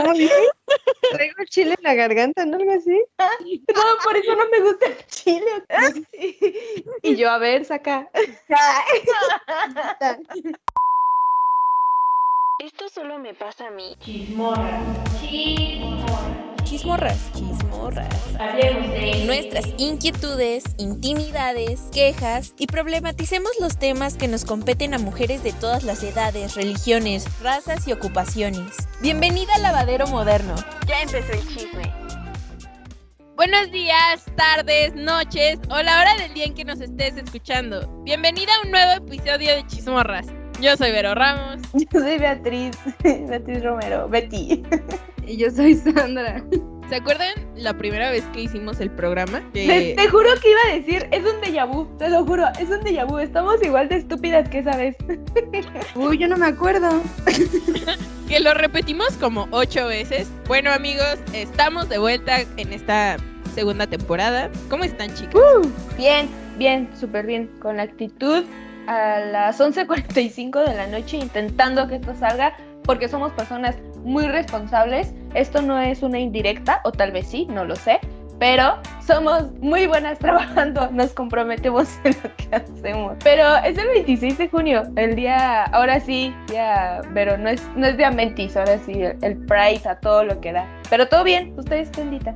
¿Cómo dices? Traigo chile en la garganta, ¿no? Algo así. No, por eso no me gusta el chile. Y yo, a ver, saca. Esto solo me pasa a mí. Chismorra. Chismorra. Chismorras, chismorras. Hablemos de Nuestras inquietudes, intimidades, quejas y problematicemos los temas que nos competen a mujeres de todas las edades, religiones, razas y ocupaciones. Bienvenida al lavadero moderno. Ya empezó el chisme. Buenos días, tardes, noches o la hora del día en que nos estés escuchando. Bienvenida a un nuevo episodio de Chismorras. Yo soy Vero Ramos. Yo soy Beatriz, Beatriz Romero, Betty. Y yo soy Sandra. ¿Se acuerdan la primera vez que hicimos el programa? Te, Que- te juro que iba a decir, es un déjà vu, te lo juro, es un déjà vu. Estamos igual de estúpidas que esa vez. Uy, yo no me acuerdo. que lo repetimos como ocho veces. Bueno amigos, estamos de vuelta en esta segunda temporada. ¿Cómo están chicos? Bien, bien, súper bien, con la actitud a las 11.45 de la noche intentando que esto salga porque somos personas muy responsables. Esto no es una indirecta, o tal vez sí, no lo sé, pero somos muy buenas trabajando, nos comprometemos en lo que hacemos. Pero es el 26 de junio, el día, ahora sí, ya, pero no es, no es día mentis, ahora sí, el, el Pride a todo lo que da. Pero todo bien, ustedes, bendita.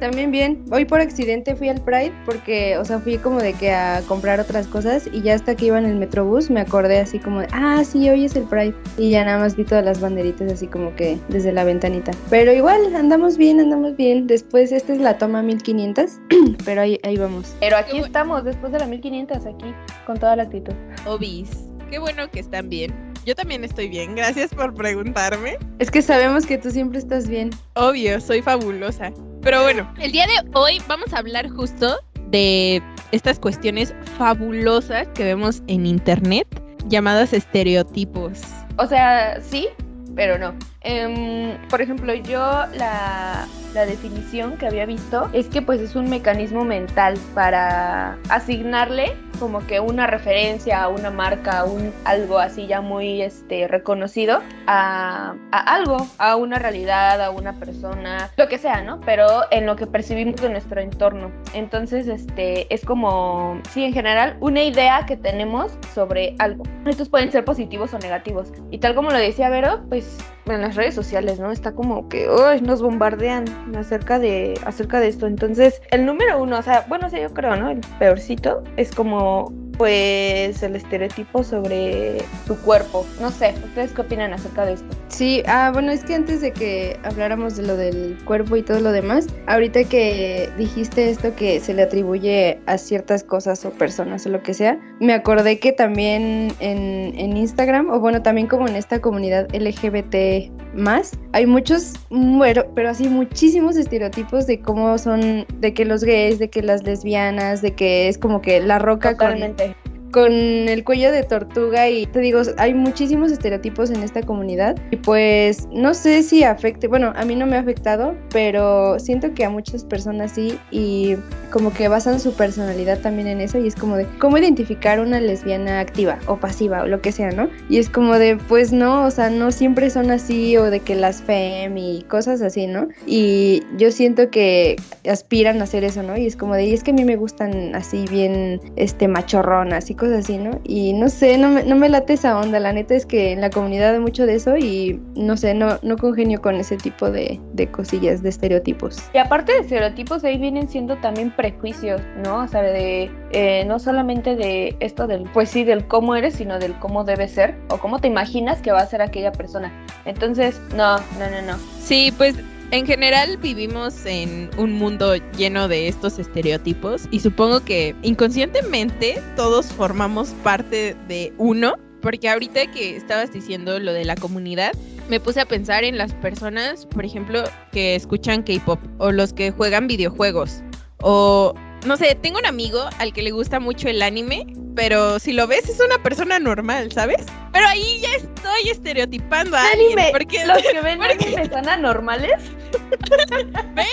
También bien. Hoy por accidente fui al Pride porque, o sea, fui como de que a comprar otras cosas y ya hasta que iba en el Metrobús me acordé así como de, ah, sí, hoy es el Pride. Y ya nada más vi todas las banderitas así como que desde la ventanita. Pero igual, andamos bien, andamos bien. Después, esta es la toma 1500, pero ahí, ahí vamos. Pero aquí estamos, después de la 1500, aquí, con toda la actitud. Obis. Qué bueno que están bien. Yo también estoy bien. Gracias por preguntarme. Es que sabemos que tú siempre estás bien. Obvio, soy fabulosa. Pero bueno, el día de hoy vamos a hablar justo de estas cuestiones fabulosas que vemos en internet llamadas estereotipos. O sea, sí, pero no. Em, por ejemplo, yo la, la definición que había visto es que pues es un mecanismo mental para asignarle como que una referencia a una marca, a un algo así ya muy este reconocido a, a algo, a una realidad, a una persona, lo que sea, ¿no? Pero en lo que percibimos de nuestro entorno. Entonces, este es como, sí, en general, una idea que tenemos sobre algo. Estos pueden ser positivos o negativos. Y tal como lo decía Vero, pues en las redes sociales, ¿no? Está como que uy, nos bombardean acerca de, acerca de esto. Entonces, el número uno, o sea, bueno, o yo creo, ¿no? El peorcito es como, pues, el estereotipo sobre tu cuerpo. No sé, ¿ustedes qué opinan acerca de esto? Sí, ah, bueno, es que antes de que habláramos de lo del cuerpo y todo lo demás, ahorita que dijiste esto que se le atribuye a ciertas cosas o personas o lo que sea, me acordé que también en, en Instagram, o bueno, también como en esta comunidad LGBT más, hay muchos, bueno, pero así muchísimos estereotipos de cómo son, de que los gays, de que las lesbianas, de que es como que la roca con Totalmente. con el cuello de tortuga y te digo, hay muchísimos estereotipos en esta comunidad y pues no sé si afecte, bueno, a mí no me ha afectado, pero siento que a muchas personas sí y como que basan su personalidad también en eso y es como de cómo identificar una lesbiana activa o pasiva o lo que sea, ¿no? Y es como de pues no, o sea, no siempre son así o de que las fem y cosas así, ¿no? Y yo siento que aspiran a hacer eso, ¿no? Y es como de, y es que a mí me gustan así bien, este, machorronas y cosas así, ¿no? Y no sé, no me, no me late esa onda, la neta es que en la comunidad hay mucho de eso y no sé, no, no congenio con ese tipo de, de cosillas, de estereotipos. Y aparte de estereotipos, ahí vienen siendo también prejuicios, ¿no? O sea, de eh, no solamente de esto del, pues sí, del cómo eres, sino del cómo debes ser o cómo te imaginas que va a ser aquella persona. Entonces, no, no, no, no. Sí, pues en general vivimos en un mundo lleno de estos estereotipos y supongo que inconscientemente todos formamos parte de uno, porque ahorita que estabas diciendo lo de la comunidad, me puse a pensar en las personas, por ejemplo, que escuchan K-pop o los que juegan videojuegos o no sé, tengo un amigo al que le gusta mucho el anime, pero si lo ves es una persona normal, ¿sabes? Pero ahí ya estoy estereotipando a alguien, Anime, porque los que ven porque- anime son anormales. ¿Ven?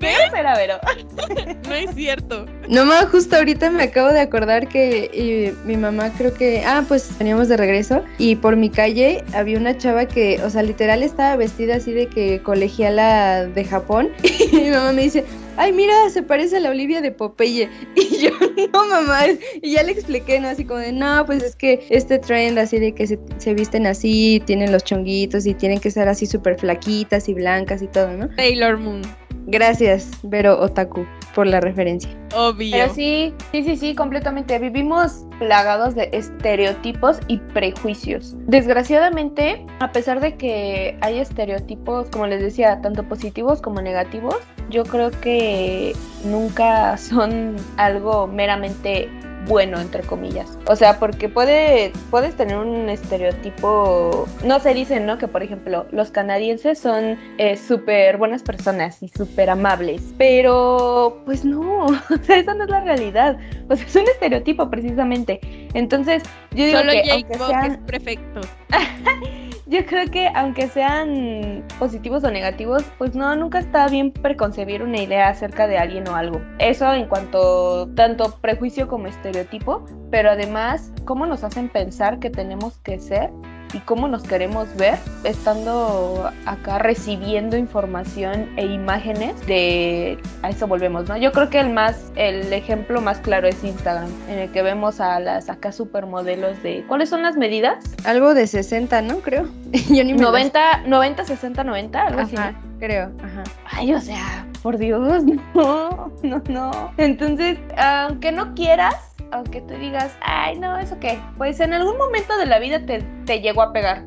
Quiero ser a Vero. No es cierto. No más, justo ahorita me acabo de acordar que mi mamá creo que, ah, pues veníamos de regreso y por mi calle había una chava que, o sea, literal estaba vestida así de que colegiala de Japón y mi mamá me dice, ay, mira, se parece a la Olivia de Popeye. Y yo, no, mamá. Y ya le expliqué, ¿no? Así como de, no, pues es que este trend así de que se, se visten así, tienen los chonguitos y tienen que ser así súper flaquitas y blancas y todo, ¿no? Sailor Moon. Gracias, Vero Otaku, por la referencia. Obvio. Pero sí, sí, sí, sí, completamente. Vivimos plagados de estereotipos y prejuicios. Desgraciadamente, a pesar de que hay estereotipos, como les decía, tanto positivos como negativos, yo creo que nunca son algo meramente bueno, entre comillas. O sea, porque puede, puedes tener un estereotipo, no se dice, ¿no? Que por ejemplo, los canadienses son eh, súper buenas personas y súper amables, pero pues no, o sea, esa no es la realidad. O sea, es un estereotipo precisamente. Entonces, yo digo Solo que Jake aunque sean- es perfecto. yo creo que aunque sean positivos o negativos, pues no, nunca está bien preconcebir una idea acerca de alguien o algo. Eso en cuanto tanto prejuicio como estereotipo, pero además cómo nos hacen pensar que tenemos que ser y cómo nos queremos ver estando acá recibiendo información e imágenes de a eso volvemos, ¿no? Yo creo que el más el ejemplo más claro es Instagram, en el que vemos a las acá supermodelos de ¿cuáles son las medidas? Algo de 60, ¿no? Creo. Yo ni me las- 90, 90, 60, 90, algo. Ajá, creo, ajá. Ay, o sea, por Dios, no, no, no. Entonces, aunque no quieras, aunque tú digas, ay, no, ¿eso qué? Pues en algún momento de la vida te, te llegó a pegar.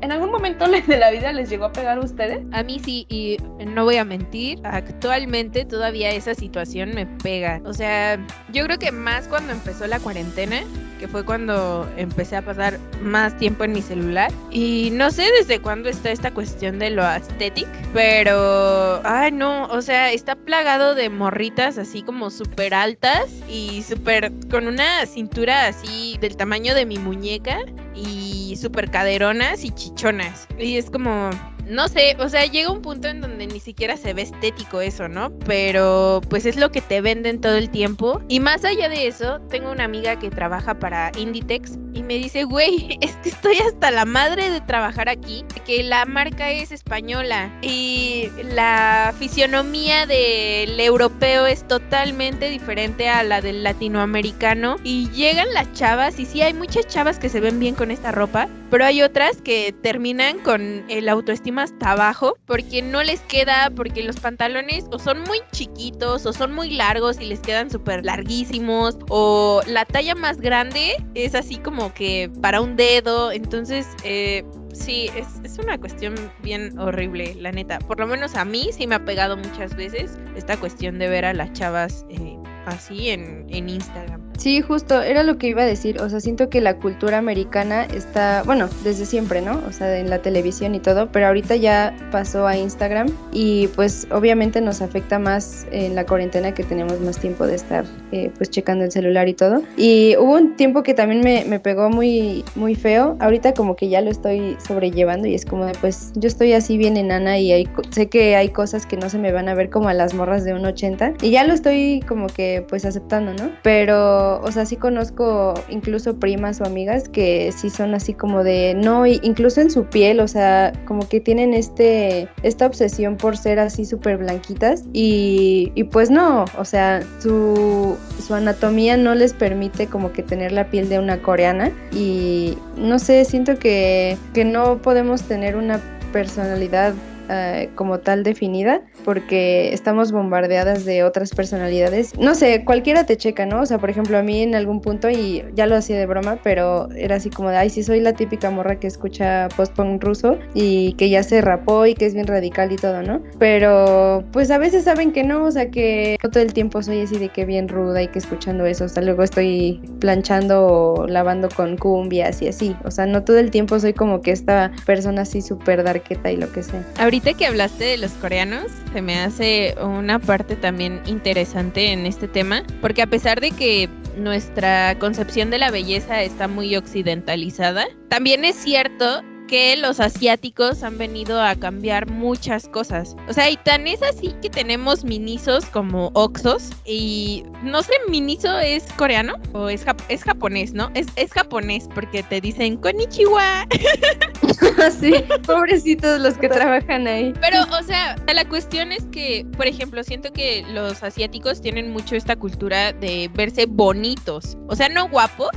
¿En algún momento de la vida les llegó a pegar a ustedes? A mí sí, y no voy a mentir, actualmente todavía esa situación me pega. O sea, yo creo que más cuando empezó la cuarentena, que fue cuando empecé a pasar más tiempo en mi celular. Y no sé desde cuándo está esta cuestión de lo aesthetic, pero, ay no, o sea, está plagado de morritas así como súper altas y súper con una cintura así del tamaño de mi muñeca y súper caderonas y chichonas. Y es como, no sé, o sea, llega un punto en donde ni siquiera se ve estético eso, ¿no? Pero pues es lo que te venden todo el tiempo. Y más allá de eso, tengo una amiga que trabaja para Inditex y me dice, güey, es que estoy hasta la madre de trabajar aquí, que la marca es española y la fisionomía del europeo es totalmente diferente a la del latinoamericano. Y llegan las chavas, y sí, hay muchas chavas que se ven bien con esta ropa, pero hay otras que terminan con el autoestima hasta abajo porque no les queda, porque los pantalones o son muy chiquitos o son muy largos y les quedan súper larguísimos o la talla más grande es así como que para un dedo, entonces eh, sí, es, es una cuestión bien horrible, la neta. Por lo menos a mí sí me ha pegado muchas veces esta cuestión de ver a las chavas eh, así en, en Instagram. Sí, justo, era lo que iba a decir. O sea, siento que la cultura americana está, bueno, desde siempre, ¿no? O sea, en la televisión y todo, pero ahorita ya pasó a Instagram y pues obviamente nos afecta más en la cuarentena que tenemos más tiempo de estar eh, pues checando el celular y todo. Y hubo un tiempo que también me, me pegó muy, muy feo. Ahorita como que ya lo estoy sobrellevando y es como de, pues yo estoy así bien enana y hay, sé que hay cosas que no se me van a ver como a las morras de un 80 y ya lo estoy como que pues aceptando, ¿no? Pero o sea, sí conozco incluso primas o amigas que sí son así como de, no, incluso en su piel, o sea, como que tienen este, esta obsesión por ser así súper blanquitas y, y pues no, o sea, su, su anatomía no les permite como que tener la piel de una coreana y no sé, siento que, que no podemos tener una personalidad eh, como tal definida porque estamos bombardeadas de otras personalidades. No sé, cualquiera te checa, ¿no? O sea, por ejemplo, a mí en algún punto, y ya lo hacía de broma, pero era así como de, ay, sí, soy la típica morra que escucha post-punk ruso y que ya se rapó y que es bien radical y todo, ¿no? Pero pues a veces saben que no, o sea, que todo el tiempo soy así de que bien ruda y que escuchando eso, o sea, luego estoy planchando o lavando con cumbias y así, o sea, no todo el tiempo soy como que esta persona así súper darqueta y lo que sea. Que hablaste de los coreanos, se me hace una parte también interesante en este tema, porque a pesar de que nuestra concepción de la belleza está muy occidentalizada, también es cierto que los asiáticos han venido a cambiar muchas cosas. O sea, y tan es así que tenemos minisos como Oxos y no sé, miniso es coreano o es, jap- es japonés, ¿no? Es, es japonés porque te dicen konnichiwa. sí, pobrecitos los que trabajan ahí. Pero, o sea, la cuestión es que, por ejemplo, siento que los asiáticos tienen mucho esta cultura de verse bonitos. O sea, no guapos,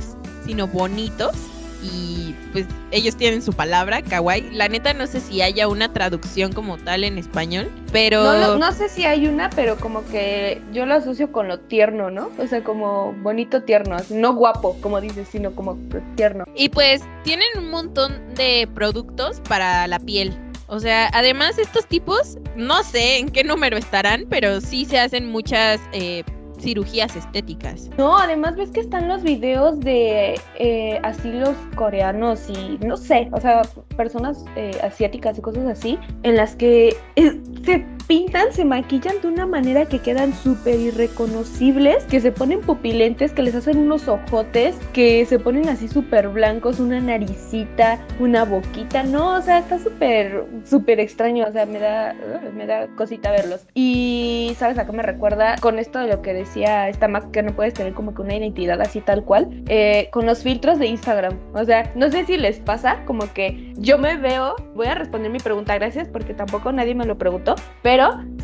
sino bonitos. Y pues ellos tienen su palabra, kawaii. La neta no sé si haya una traducción como tal en español, pero... No, no sé si hay una, pero como que yo lo asocio con lo tierno, ¿no? O sea, como bonito tierno, no guapo, como dices, sino como tierno. Y pues tienen un montón de productos para la piel. O sea, además estos tipos, no sé en qué número estarán, pero sí se hacen muchas eh, cirugías estéticas. No, además ves que están los videos de eh, asilos coreanos y no sé, o sea, personas eh, asiáticas y cosas así, en las que eh, se pintan, se maquillan de una manera que quedan súper irreconocibles, que se ponen pupilentes, que les hacen unos ojotes, que se ponen así súper blancos, una naricita, una boquita, no, o sea, está súper, súper extraño, o sea, me da, me da cosita verlos. Y, ¿sabes a qué me recuerda? Con esto de lo que decía esta Mac, que no puedes tener como que una identidad así tal cual, eh, con los filtros de Instagram. O sea, no sé si les pasa, como que yo me veo, voy a responder mi pregunta, gracias, porque tampoco nadie me lo preguntó, pero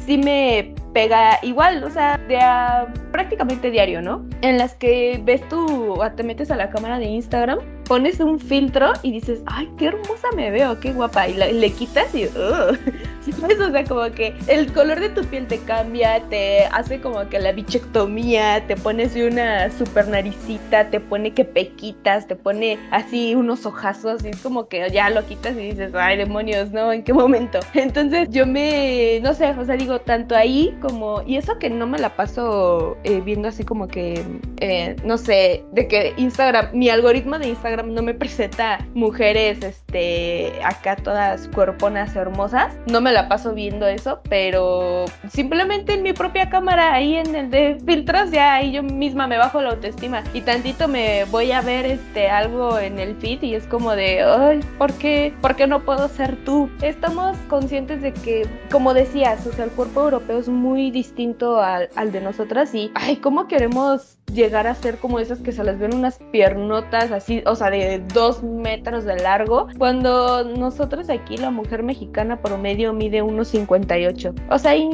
sí me pega igual, o sea, de a- prácticamente diario, ¿no? En las que ves tú, te metes a la cámara de Instagram, pones un filtro y dices, ay, qué hermosa me veo, qué guapa, y le quitas y, "Ugh". ¿sabes? O sea, como que el color de tu piel te cambia, te hace como que la bichectomía, te pones una super naricita, te pone que pequitas, te pone así unos ojazos y es como que ya lo quitas y dices, ay, demonios, ¿no? ¿En qué momento? Entonces yo me, no sé, o sea, digo, tanto ahí como, y eso que no me la paso eh, viendo así como que, eh, no sé, de que Instagram, mi algoritmo de Instagram no me presenta mujeres, este, acá todas cuerponas hermosas, no me la paso viendo eso, pero simplemente en mi propia cámara, ahí en el de filtros, ya ahí yo misma me bajo la autoestima. Y tantito me voy a ver este algo en el feed y es como de, ay, ¿por qué, ¿por qué no puedo ser tú? Estamos conscientes de que, como decías, o sea, el cuerpo europeo es muy distinto al, al de nosotras y, ay, ¿cómo queremos llegar a ser como esas que se les ven unas piernotas así, o sea, de dos metros de largo, cuando nosotros aquí la mujer mexicana promedio mide unos 58. O sea, y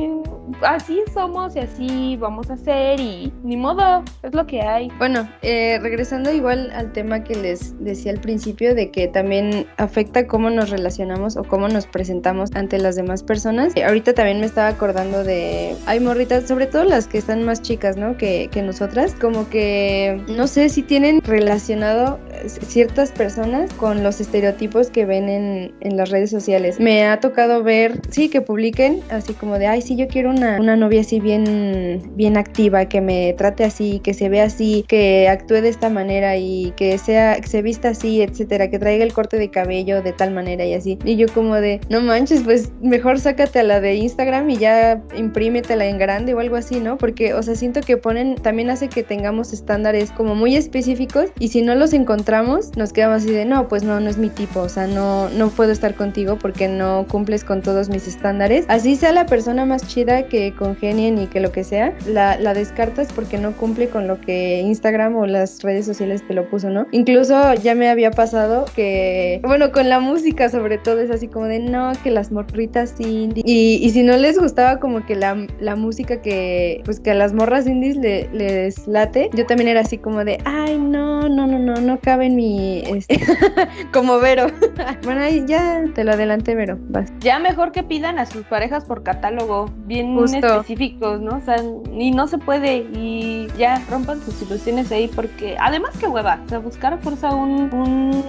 así somos y así vamos a ser y ni modo, es lo que hay. Bueno, eh, regresando igual al tema que les decía al principio de que también afecta cómo nos relacionamos o cómo nos presentamos ante las demás personas. Eh, ahorita también me estaba acordando de, hay morritas, sobre todo las que están más chicas, ¿no? Que, que nosotras, como que no sé si tienen relacionado eh, ciertas personas con los estereotipos que ven en, en las redes sociales. Me ha tocado ver, sí, que publiquen así como de, ay, sí, yo quiero una, novia así bien, bien activa, que me trate así, que se vea así, que actúe de esta manera y que sea, que se vista así, etcétera, que traiga el corte de cabello de tal manera y así. Y yo como de, no manches, pues mejor sácate a la de Instagram y ya imprímetela en grande o algo así, ¿no? Porque, o sea, siento que ponen, también hace que tengamos estándares como muy específicos y si no los encontramos, nos quedamos así de, no, pues no, no es mi tipo, o sea, no, no puedo estar contigo porque no cumples con todos mis estándares. Así sea la persona más chida que congenien y que lo que sea, la, la descartas porque no cumple con lo que Instagram o las redes sociales te lo puso, ¿no? Incluso ya me había pasado que, bueno, con la música sobre todo es así como de, no, que las morritas indie. Y, y si no les gustaba como que la, la música que, pues que a las morras indies le- les late, yo también era así como de, ay, no, no, no, no, no cabe en mi, este, como Vero. bueno, ahí ya te lo adelanté, Vero, vas. Ya mejor que pidan a sus parejas por catálogo, bien Justo. específicos, ¿no? O sea, y no se puede y ya rompan sus ilusiones ahí porque además que hueva, o sea, buscar a fuerza un, un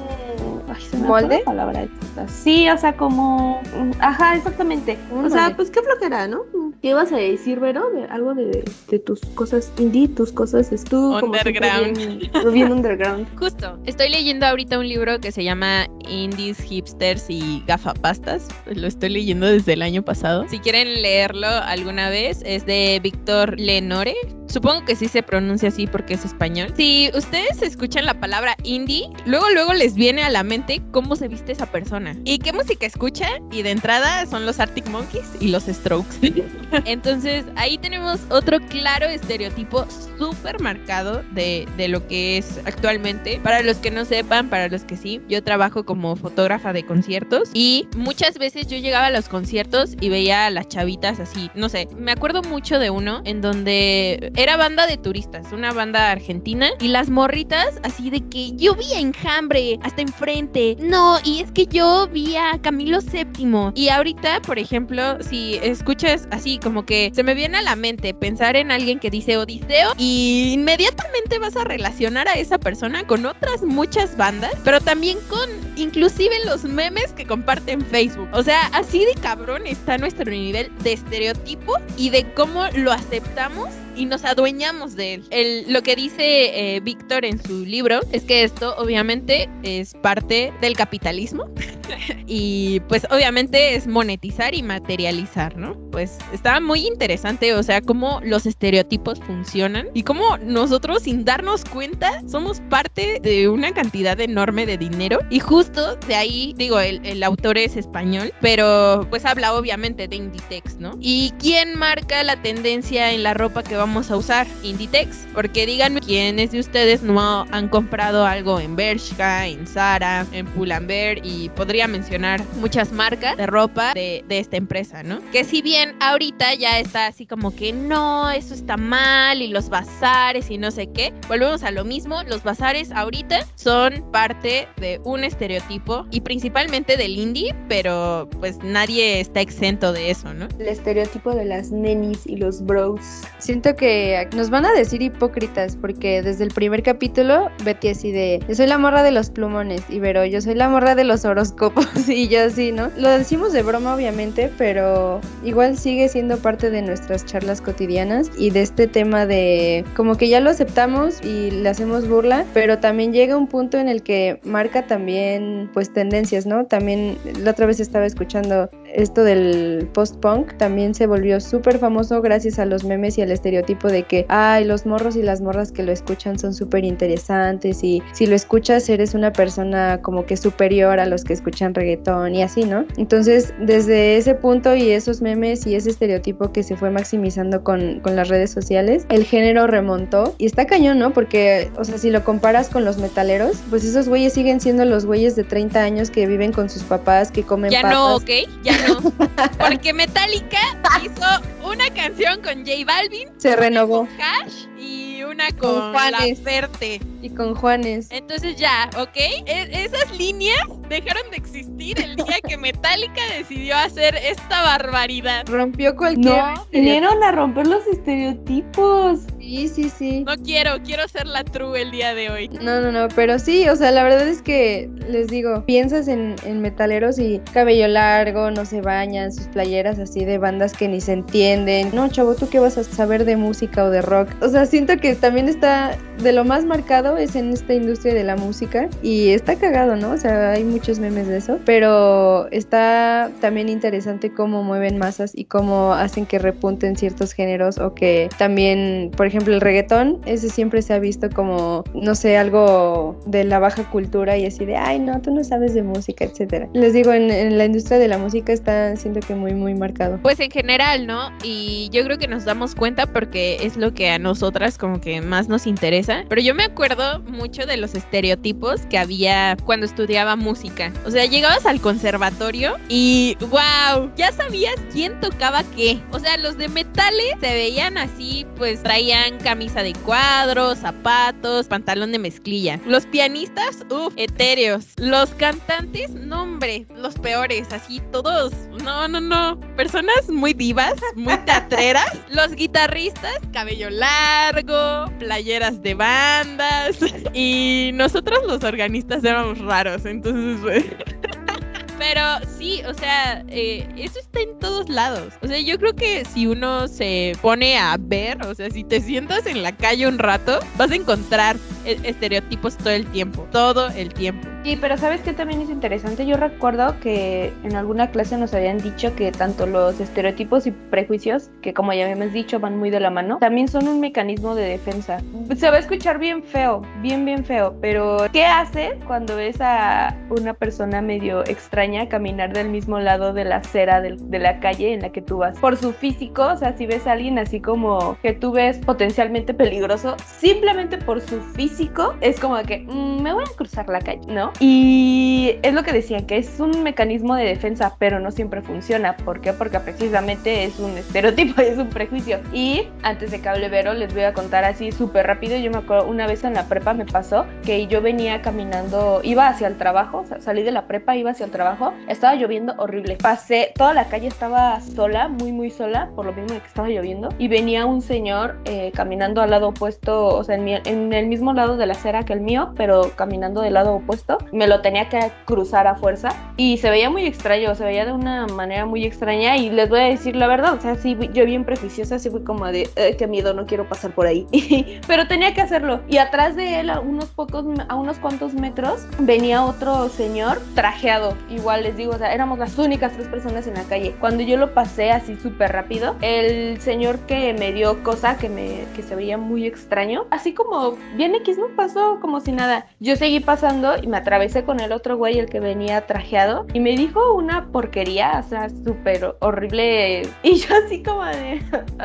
ay, se me ¿Molde? la palabra. Sí, o sea, como ajá, exactamente. Un o sea, pues qué flojera, ¿no? ¿Qué ibas a decir, Vero? De algo de, de tus cosas indie, tus cosas es tú como Underground. bien, bien underground. Justo, estoy leyendo ahorita un libro que se llama Indies, Hipsters y Gafapastas. Lo estoy leyendo desde el año pasado. Si quieren leerlo alguna vez, es de Víctor Lenore. Supongo que sí se pronuncia así porque es español. Si ustedes escuchan la palabra indie, luego luego les viene a la mente cómo se viste esa persona y qué música escucha y de entrada son los Arctic Monkeys y los Strokes. Entonces ahí tenemos otro claro estereotipo súper marcado de, de lo que es actualmente. Para los que no sepan, para los que sí, yo trabajo como fotógrafa de conciertos y muchas veces yo llegaba a los conciertos y veía a las chavitas así, no sé, me acuerdo mucho de uno en donde era banda de turistas, una banda argentina y las morritas así de que yo vi a Enjambre hasta enfrente, no, y es que yo vi a Camilo VII y ahorita, por ejemplo, si escuchas así como que se me viene a la mente pensar en alguien que dice Odiseo y inmediatamente vas a relacionar a esa persona con otras muchas bandas, pero también con inclusive los memes que comparten Facebook. O sea, así de cabrón está nuestro nivel de estereotipo y de cómo lo aceptamos y nos adueñamos de él. El, lo que dice eh, Víctor en su libro es que esto obviamente es parte del capitalismo y pues obviamente es monetizar y materializar, ¿no? Pues está muy interesante, o sea, cómo los estereotipos funcionan y cómo nosotros sin darnos cuenta somos parte de una cantidad enorme de dinero y justo de ahí, digo, el, el autor es español, pero pues habla obviamente de Inditex, ¿no? ¿Y quién marca la tendencia en la ropa que vamos a usar? Inditex, porque díganme quiénes de ustedes no han comprado algo en Bershka, en Zara, en Pull&Bear y podría mencionar muchas marcas de ropa de, esta empresa, ¿no? Que si bien ahorita ya está así como que no, eso está mal y los bazares y no sé qué, volvemos a lo mismo, los bazares ahorita son parte de un estereotipo y principalmente del indie, pero pues nadie está exento de eso, ¿no? El estereotipo de las nenis y los bros. Siento que nos van a decir hipócritas porque desde el primer capítulo Betty así de yo soy la morra de los plumones y Vero yo soy la morra de los horóscopos y yo así, ¿no? Lo decimos de broma obviamente, pero igual sigue siendo parte de nuestras charlas cotidianas y de este tema de como que ya lo aceptamos y le hacemos burla, pero también llega un punto en el que marca también pues tendencias, ¿no? También la otra vez estaba escuchando esto del post-punk, también se volvió súper famoso gracias a los memes y al estereotipo de que, ay, los morros y las morras que lo escuchan son súper interesantes y si lo escuchas eres una persona como que superior a los que escuchan reggaetón y así, ¿no? Entonces, desde ese punto y esos memes y ese estereotipo que se fue maximizando con, con las redes sociales, el género remontó y está cañón, ¿no? Porque, o sea, si lo comparas con los metaleros, pues esos güeyes siguen siendo los güeyes de 30 años que viven con sus papás, que comen Ya papas. no, ¿ok? Ya Porque Metallica hizo una canción con J Balvin, Se renovó Cash y una Con con, La Juanes. Y con Juanes. Entonces ya, ¿ok? E- esas líneas dejaron de existir el día que Metallica decidió hacer esta barbaridad. Rompió cualquier. No, vinieron a romper los estereotipos. Sí, sí, sí. No quiero, quiero ser la true el día de hoy. No, no, no, pero sí, o sea, la verdad es que les digo, piensas en, en metaleros y cabello largo, no se bañan, sus playeras así de bandas que ni se entienden. No, chavo, ¿tú qué vas a saber de música o de rock? O sea, siento que también está, de lo más marcado es en esta industria de la música y está cagado, ¿no? O sea, hay muchos memes de eso, pero está también interesante cómo mueven masas y cómo hacen que repunten ciertos géneros o que también, por ejemplo, el reggaetón, ese siempre se ha visto como, no sé, algo de la baja cultura y así de, ay, no, tú no sabes de música, etcétera. Les digo, en, en la industria de la música está siento que muy, muy marcado. Pues en general, ¿no? Y yo creo que nos damos cuenta porque es lo que a nosotras como que más nos interesa. Pero yo me acuerdo mucho de los estereotipos que había cuando estudiaba música. O sea, llegabas al conservatorio y wow, ya sabías quién tocaba qué. O sea, los de metales se veían así, pues traían camisa de cuadros, zapatos, pantalón de mezclilla. Los pianistas, uff, etéreos. Los cantantes, no hombre, los peores, así todos, no, no, no. Personas muy divas, muy teatreras. Los guitarristas, cabello largo, playeras de bandas. Y nosotros los organistas éramos raros, entonces... Pero sí, o sea, eh, eso está en todos lados. O sea, yo creo que si uno se pone a ver, o sea, si te sientas en la calle un rato, vas a encontrar e- estereotipos todo el tiempo, todo el tiempo. Sí, pero ¿sabes qué también es interesante? Yo recuerdo que en alguna clase nos habían dicho que tanto los estereotipos y prejuicios, que como ya hemos dicho van muy de la mano, también son un mecanismo de defensa. Se va a escuchar bien feo, bien, bien feo, pero ¿qué haces cuando ves a una persona medio extraña caminar del mismo lado de la acera de, la calle en la que tú vas? Por su físico, o sea, si ves a alguien así como que tú ves potencialmente peligroso, simplemente por su físico, es como que "Mm, me voy a cruzar la calle, ¿no? Y es lo que decían, que es un mecanismo de defensa, pero no siempre funciona. ¿Por qué? Porque precisamente es un estereotipo, es un prejuicio. Y antes de que hable Vero, les voy a contar así súper rápido. Yo me acuerdo, una vez en la prepa me pasó que yo venía caminando, iba hacia el trabajo, salí de la prepa, iba hacia el trabajo, estaba lloviendo horrible. Pasé, toda la calle estaba sola, muy, muy sola, por lo mismo que estaba lloviendo. Y venía un señor eh, caminando al lado opuesto, o sea, en, mi- en el mismo lado de la acera que el mío, pero caminando del lado opuesto. Me lo tenía que cruzar a fuerza y se veía muy extraño, se veía de una manera muy extraña y les voy a decir la verdad, o sea, sí, yo bien prejuiciosa, sí fui como de, "Eh, qué miedo, no quiero pasar por ahí, pero tenía que hacerlo y atrás de él, a unos pocos, a unos cuantos metros, venía otro señor trajeado, igual les digo, o sea, éramos las únicas tres personas en la calle. Cuando yo lo pasé así súper rápido, el señor que me dio cosa, que, me, que se veía muy extraño, así como bien X, no pasó como si nada. Yo seguí pasando y me atravesé con el otro güey, el que venía trajeado, y me dijo una porquería, o sea, súper horrible. Y yo así como de...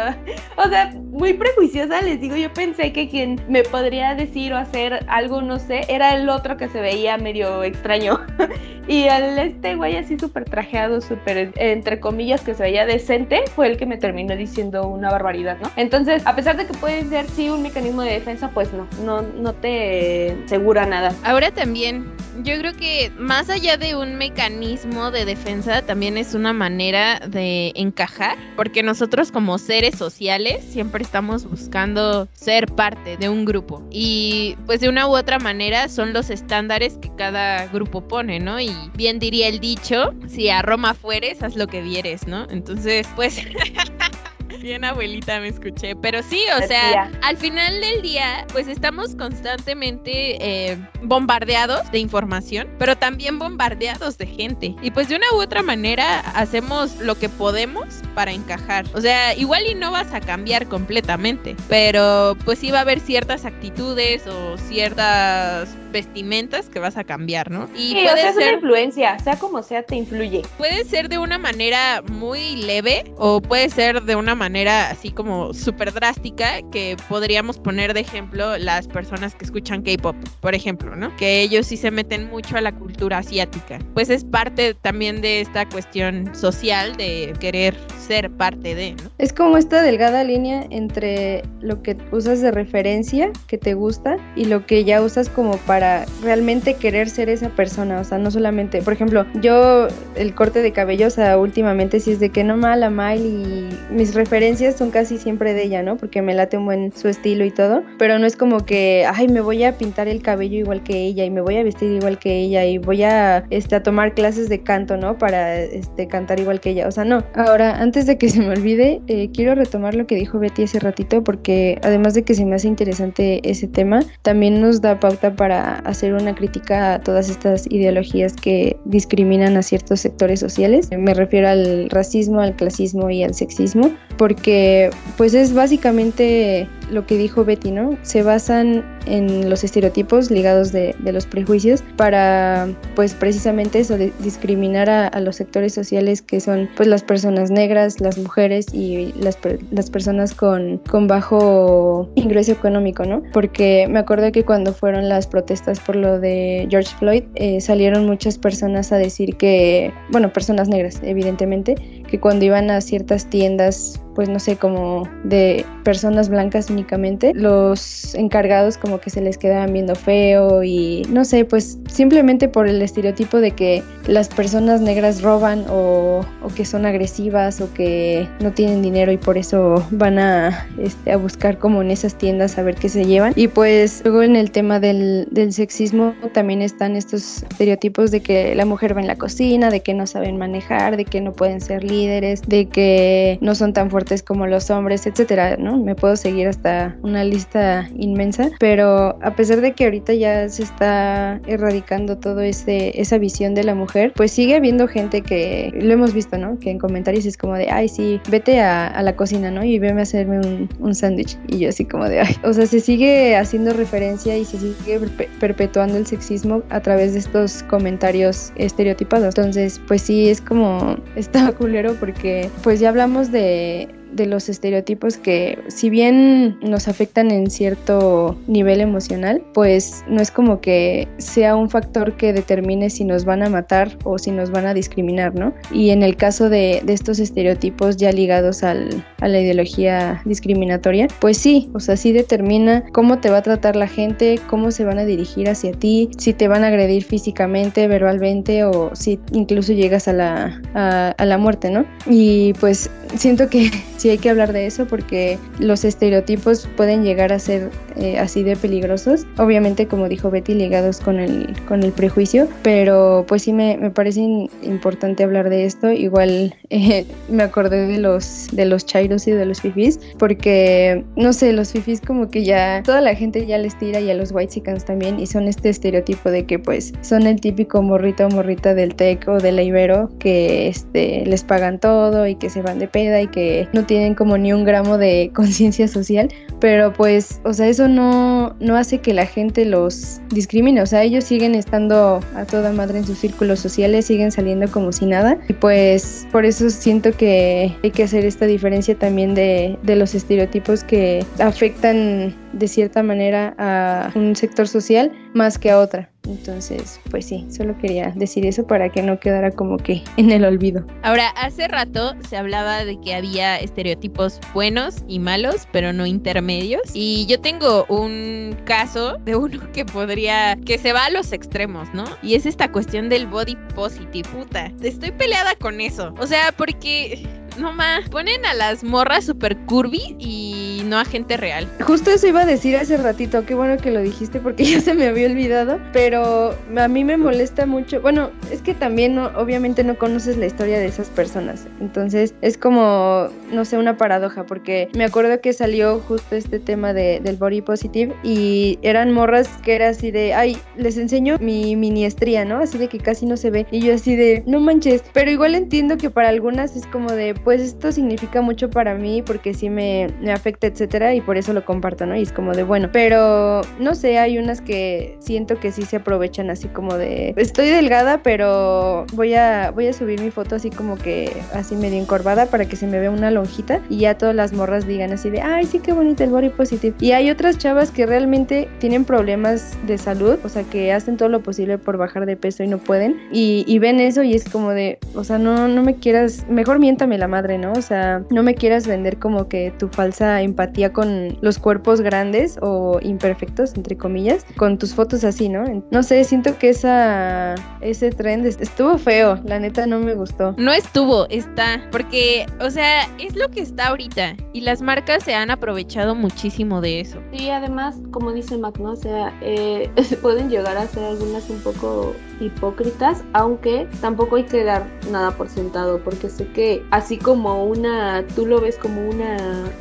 o sea, muy prejuiciosa, les digo, yo pensé que quien me podría decir o hacer algo, no sé, era el otro que se veía medio extraño. y el este güey así súper trajeado, súper, entre comillas, que se veía decente, fue el que me terminó diciendo una barbaridad, ¿no? Entonces, a pesar de que puede ser sí un mecanismo de defensa, pues no, no, no te asegura nada. Ahora también, yo creo que más allá de un mecanismo de defensa, también es una manera de encajar, porque nosotros como seres sociales siempre estamos buscando ser parte de un grupo y pues de una u otra manera son los estándares que cada grupo pone, ¿no? Y bien diría el dicho, si a Roma fueres, haz lo que vieres, ¿no? Entonces, pues... Bien abuelita me escuché, pero sí, o sea, Tía. al final del día, pues estamos constantemente eh, bombardeados de información, pero también bombardeados de gente. Y pues de una u otra manera hacemos lo que podemos para encajar. O sea, igual y no vas a cambiar completamente, pero pues sí va a haber ciertas actitudes o ciertas vestimentas que vas a cambiar, ¿no? Y Sí, o puede sea, es una ser influencia, sea como sea, te influye. puede ser de una manera muy leve o puede ser de una manera así como súper drástica que podríamos poner de ejemplo las personas que escuchan K-pop, por ejemplo, ¿no? Que ellos sí se meten mucho a la cultura asiática. Pues es parte también de esta cuestión social de querer ser parte de, ¿no? Es como esta delgada línea entre lo que usas de referencia, que te gusta, y lo que ya usas como para realmente querer ser esa persona. O sea, no solamente, por ejemplo, yo el corte de cabello, o sea, últimamente sí es de que no mala, Miley, y mis referencias son casi siempre de ella, ¿no? Porque me late un buen su estilo y todo, pero no es como que, ay, me voy a pintar el cabello igual que ella y me voy a vestir igual que ella y voy a, este, a tomar clases de canto, ¿no? Para, este, cantar igual que ella. O sea, no. Ahora, antes de que se me olvide, eh, quiero retomar lo que dijo Betty hace ratito porque además de que se me hace interesante ese tema, también nos da pauta para hacer una crítica a todas estas ideologías que discriminan a ciertos sectores sociales. Me refiero al racismo, al clasismo y al sexismo, porque pues es básicamente lo que dijo Betty, ¿no? Se basan en los estereotipos ligados de, de los prejuicios para pues precisamente eso, discriminar a, a los sectores sociales que son pues las personas negras, las mujeres y las, las personas con, con bajo ingreso económico, ¿no? Porque me acuerdo que cuando fueron las protestas por lo de George Floyd, eh, salieron muchas personas a decir que, bueno, personas negras, evidentemente, que cuando iban a ciertas tiendas, pues no sé, como de personas blancas únicamente, los encargados como que se les quedaban viendo feo y no sé, pues simplemente por el estereotipo de que las personas negras roban o, que son agresivas o que no tienen dinero y por eso van a, este, a buscar como en esas tiendas a ver qué se llevan. Y pues luego en el tema del, del sexismo también están estos estereotipos de que la mujer va en la cocina, de que no saben manejar, de que no pueden ser líderes, de que no son tan fuertes como los hombres, etcétera, ¿no? Me puedo seguir hasta una lista inmensa, pero a pesar de que ahorita ya se está erradicando todo ese esa visión de la mujer, pues sigue habiendo gente que lo hemos visto, ¿no? Que en comentarios es como de, ay, sí, vete a, la cocina, ¿no? Y veme a hacerme un, un sándwich. Y yo así como de, ay, o sea, se sigue haciendo referencia y se sigue perpe- perpetuando el sexismo a través de estos comentarios estereotipados. Entonces, pues sí, es como, está culero porque pues ya hablamos de de los estereotipos que si bien nos afectan en cierto nivel emocional, pues no es como que sea un factor que determine si nos van a matar o si nos van a discriminar, ¿no? Y en el caso de, de estos estereotipos ya ligados al, a la ideología discriminatoria, pues sí, o sea, sí determina cómo te va a tratar la gente, cómo se van a dirigir hacia ti, si te van a agredir físicamente, verbalmente o si incluso llegas a la, a, a la muerte, ¿no? Y pues siento que sí hay que hablar de eso porque los estereotipos pueden llegar a ser eh, así de peligrosos. Obviamente, como dijo Betty, ligados con el, con el prejuicio, pero pues sí me, me parece importante hablar de esto. Igual eh, me acordé de los, de los chairos y de los fifis porque, no sé, los fifis como que ya toda la gente ya les tira y a los whitexicans también y son este estereotipo de que pues son el típico morrito o morrita del tech o de la ibero que este, les pagan todo y que se van de peda y que no tienen como ni un gramo de conciencia social, pero pues, o sea, eso no, no hace que la gente los discrimine, o sea, ellos siguen estando a toda madre en sus círculos sociales, siguen saliendo como si nada, y pues por eso siento que hay que hacer esta diferencia también de, de los estereotipos que afectan de cierta manera a un sector social más que a otra. Entonces, pues sí, solo quería decir eso para que no quedara como que en el olvido. Ahora, hace rato se hablaba de que había estereotipos buenos y malos, pero no intermedios. Y yo tengo un caso de uno que podría, que se va a los extremos, ¿no? Y es esta cuestión del body positive, puta. Estoy peleada con eso. O sea, porque... No más, ponen a las morras super curvy y no a gente real. Justo eso iba a decir hace ratito, qué bueno que lo dijiste porque ya se me había olvidado, pero a mí me molesta mucho, bueno, es que también no, obviamente no conoces la historia de esas personas, entonces es como, no sé, una paradoja, porque me acuerdo que salió justo este tema de, del body positive y eran morras que era así de, ay, les enseño mi mini estría, ¿no? Así de que casi no se ve, y yo así de, no manches, pero igual entiendo que para algunas es como de, pues esto significa mucho para mí porque sí me, me afecta, etcétera, y por eso lo comparto, ¿no? Y es como de bueno, pero no sé, hay unas que siento que sí se aprovechan así como de estoy delgada, pero voy a voy a subir mi foto así como que así medio encorvada para que se me vea una lonjita y ya todas las morras digan así de, "Ay, sí qué bonito el body positive." Y hay otras chavas que realmente tienen problemas de salud, o sea, que hacen todo lo posible por bajar de peso y no pueden y, y ven eso y es como de, o sea, no no me quieras, mejor miéntame la madre, ¿no? O sea, no me quieras vender como que tu falsa empatía con los cuerpos grandes o imperfectos, entre comillas, con tus fotos así, ¿no? No sé, siento que esa ese trend est- estuvo feo, la neta no me gustó. No estuvo, está. Porque, o sea, es lo que está ahorita. Y las marcas se han aprovechado muchísimo de eso. Sí, además, como dice Mac, ¿no? O sea, eh, pueden llegar a ser algunas un poco hipócritas, aunque tampoco hay que dar nada por sentado, porque sé que así como una, tú lo ves como una,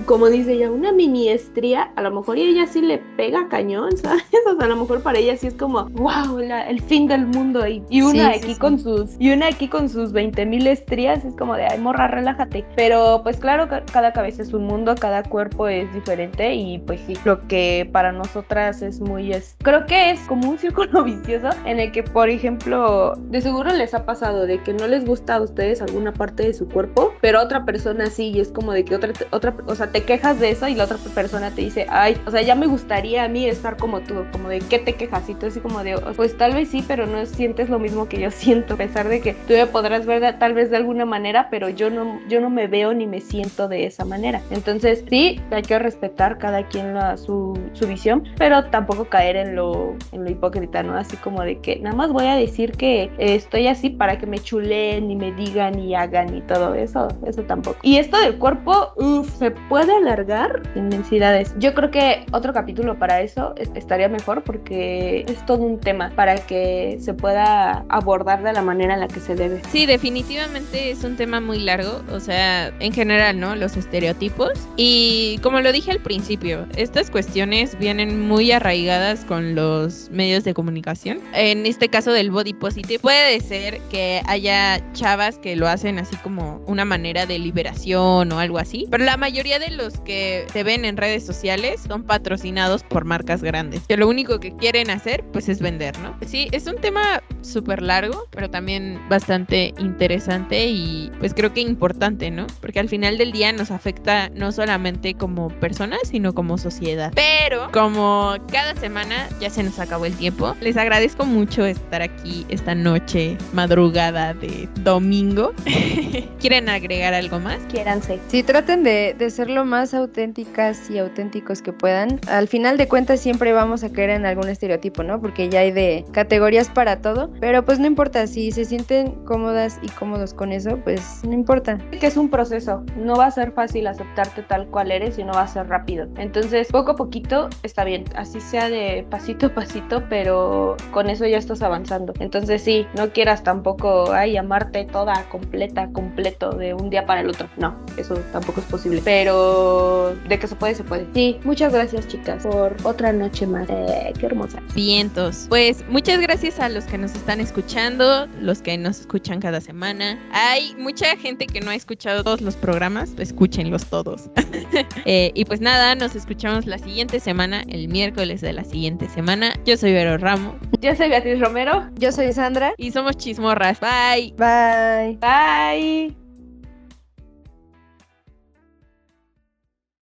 como dice ella, una mini estría, a lo mejor y ella sí le pega cañón, ¿sabes? O sea, a lo mejor para ella sí es como, wow, la- el fin del mundo, y, y una Sí, aquí sí. con sus, y una aquí con sus 20 mil estrías, es como de, ay, morra, relájate. Pero pues claro, ca- cada cabeza es un mundo, cada cuerpo es diferente y pues sí, lo que para nosotras es muy, es, creo que es como un círculo vicioso en el que, por ejemplo, de seguro les ha pasado de que no les gusta a ustedes alguna parte de su cuerpo, pero otra persona sí, y es como de que otra, otra, o sea, te quejas de eso y la otra persona te dice, ay, o sea, ya me gustaría a mí estar como tú, como de, ¿qué te quejas? Y tú así como de, pues tal vez sí, pero no sientes lo mismo que yo siento, a pesar de que tú me podrás ver de- tal vez de alguna manera, pero yo no, yo no me veo ni me siento de esa manera. Entonces, sí, hay que respetar cada quien la- su, su visión, pero tampoco caer en lo, en lo hipócrita, ¿no? Así como de que nada más voy a decir que estoy así para que me chuleen y me digan y hagan y todo eso, eso tampoco. Y esto del cuerpo, uff, se puede alargar inmensidades. Yo creo que otro capítulo para eso es- estaría mejor porque es todo un tema para que se pueda abordar de la manera en la que se debe. Sí, definitivamente es un tema muy largo, o sea, en general, ¿no? Los estereotipos. Y como lo dije al principio, estas cuestiones vienen muy arraigadas con los medios de comunicación. En este caso del body positive, puede ser que haya chavas que lo hacen así como una manera de liberación o algo así, pero la mayoría de los que se ven en redes sociales son patrocinados por marcas grandes, que lo único que quieren hacer pues es vender, ¿no? Sí, es un tema súper largo, pero también bastante interesante y pues creo que importante, ¿no? Porque al final del día nos afecta no solamente como personas, sino como sociedad. Pero como cada semana ya se nos acabó el tiempo, les agradezco mucho estar aquí esta noche, madrugada de domingo. ¿Quieren agregar algo más? Quiéranse. Sí, traten de, de ser lo más auténticas y auténticos que puedan. Al final de cuentas siempre vamos a caer en algún estereotipo, ¿no? Porque ya hay de categorías para todo. Pero pues no importa, si se sienten cómodas y cómodos con eso, pues no importa. que es un proceso. No va a ser fácil aceptarte tal cual eres y no va a ser rápido. Entonces, poco a poquito está bien. Así sea de pasito a pasito, pero con eso ya estás avanzando. Entonces, sí, no quieras tampoco, ay, amarte toda, completa, completo, de un día para el otro. No, eso tampoco es posible. Pero de que se puede, se puede. Sí, muchas gracias, chicas, por otra noche más. Eh, qué hermosa. Vientos. Pues muchas gracias a los que nos están escuchando, los que nos escuchan cada semana. Hay mucha gente que no ha escuchado todos los programas, pues escúchenlos todos. Eh, y pues nada, nos escuchamos la siguiente semana, el miércoles de la siguiente semana. Yo soy Vero Ramo Yo soy Beatriz Romero. Yo soy Sandra. y somos chismorras. Bye. Bye. Bye.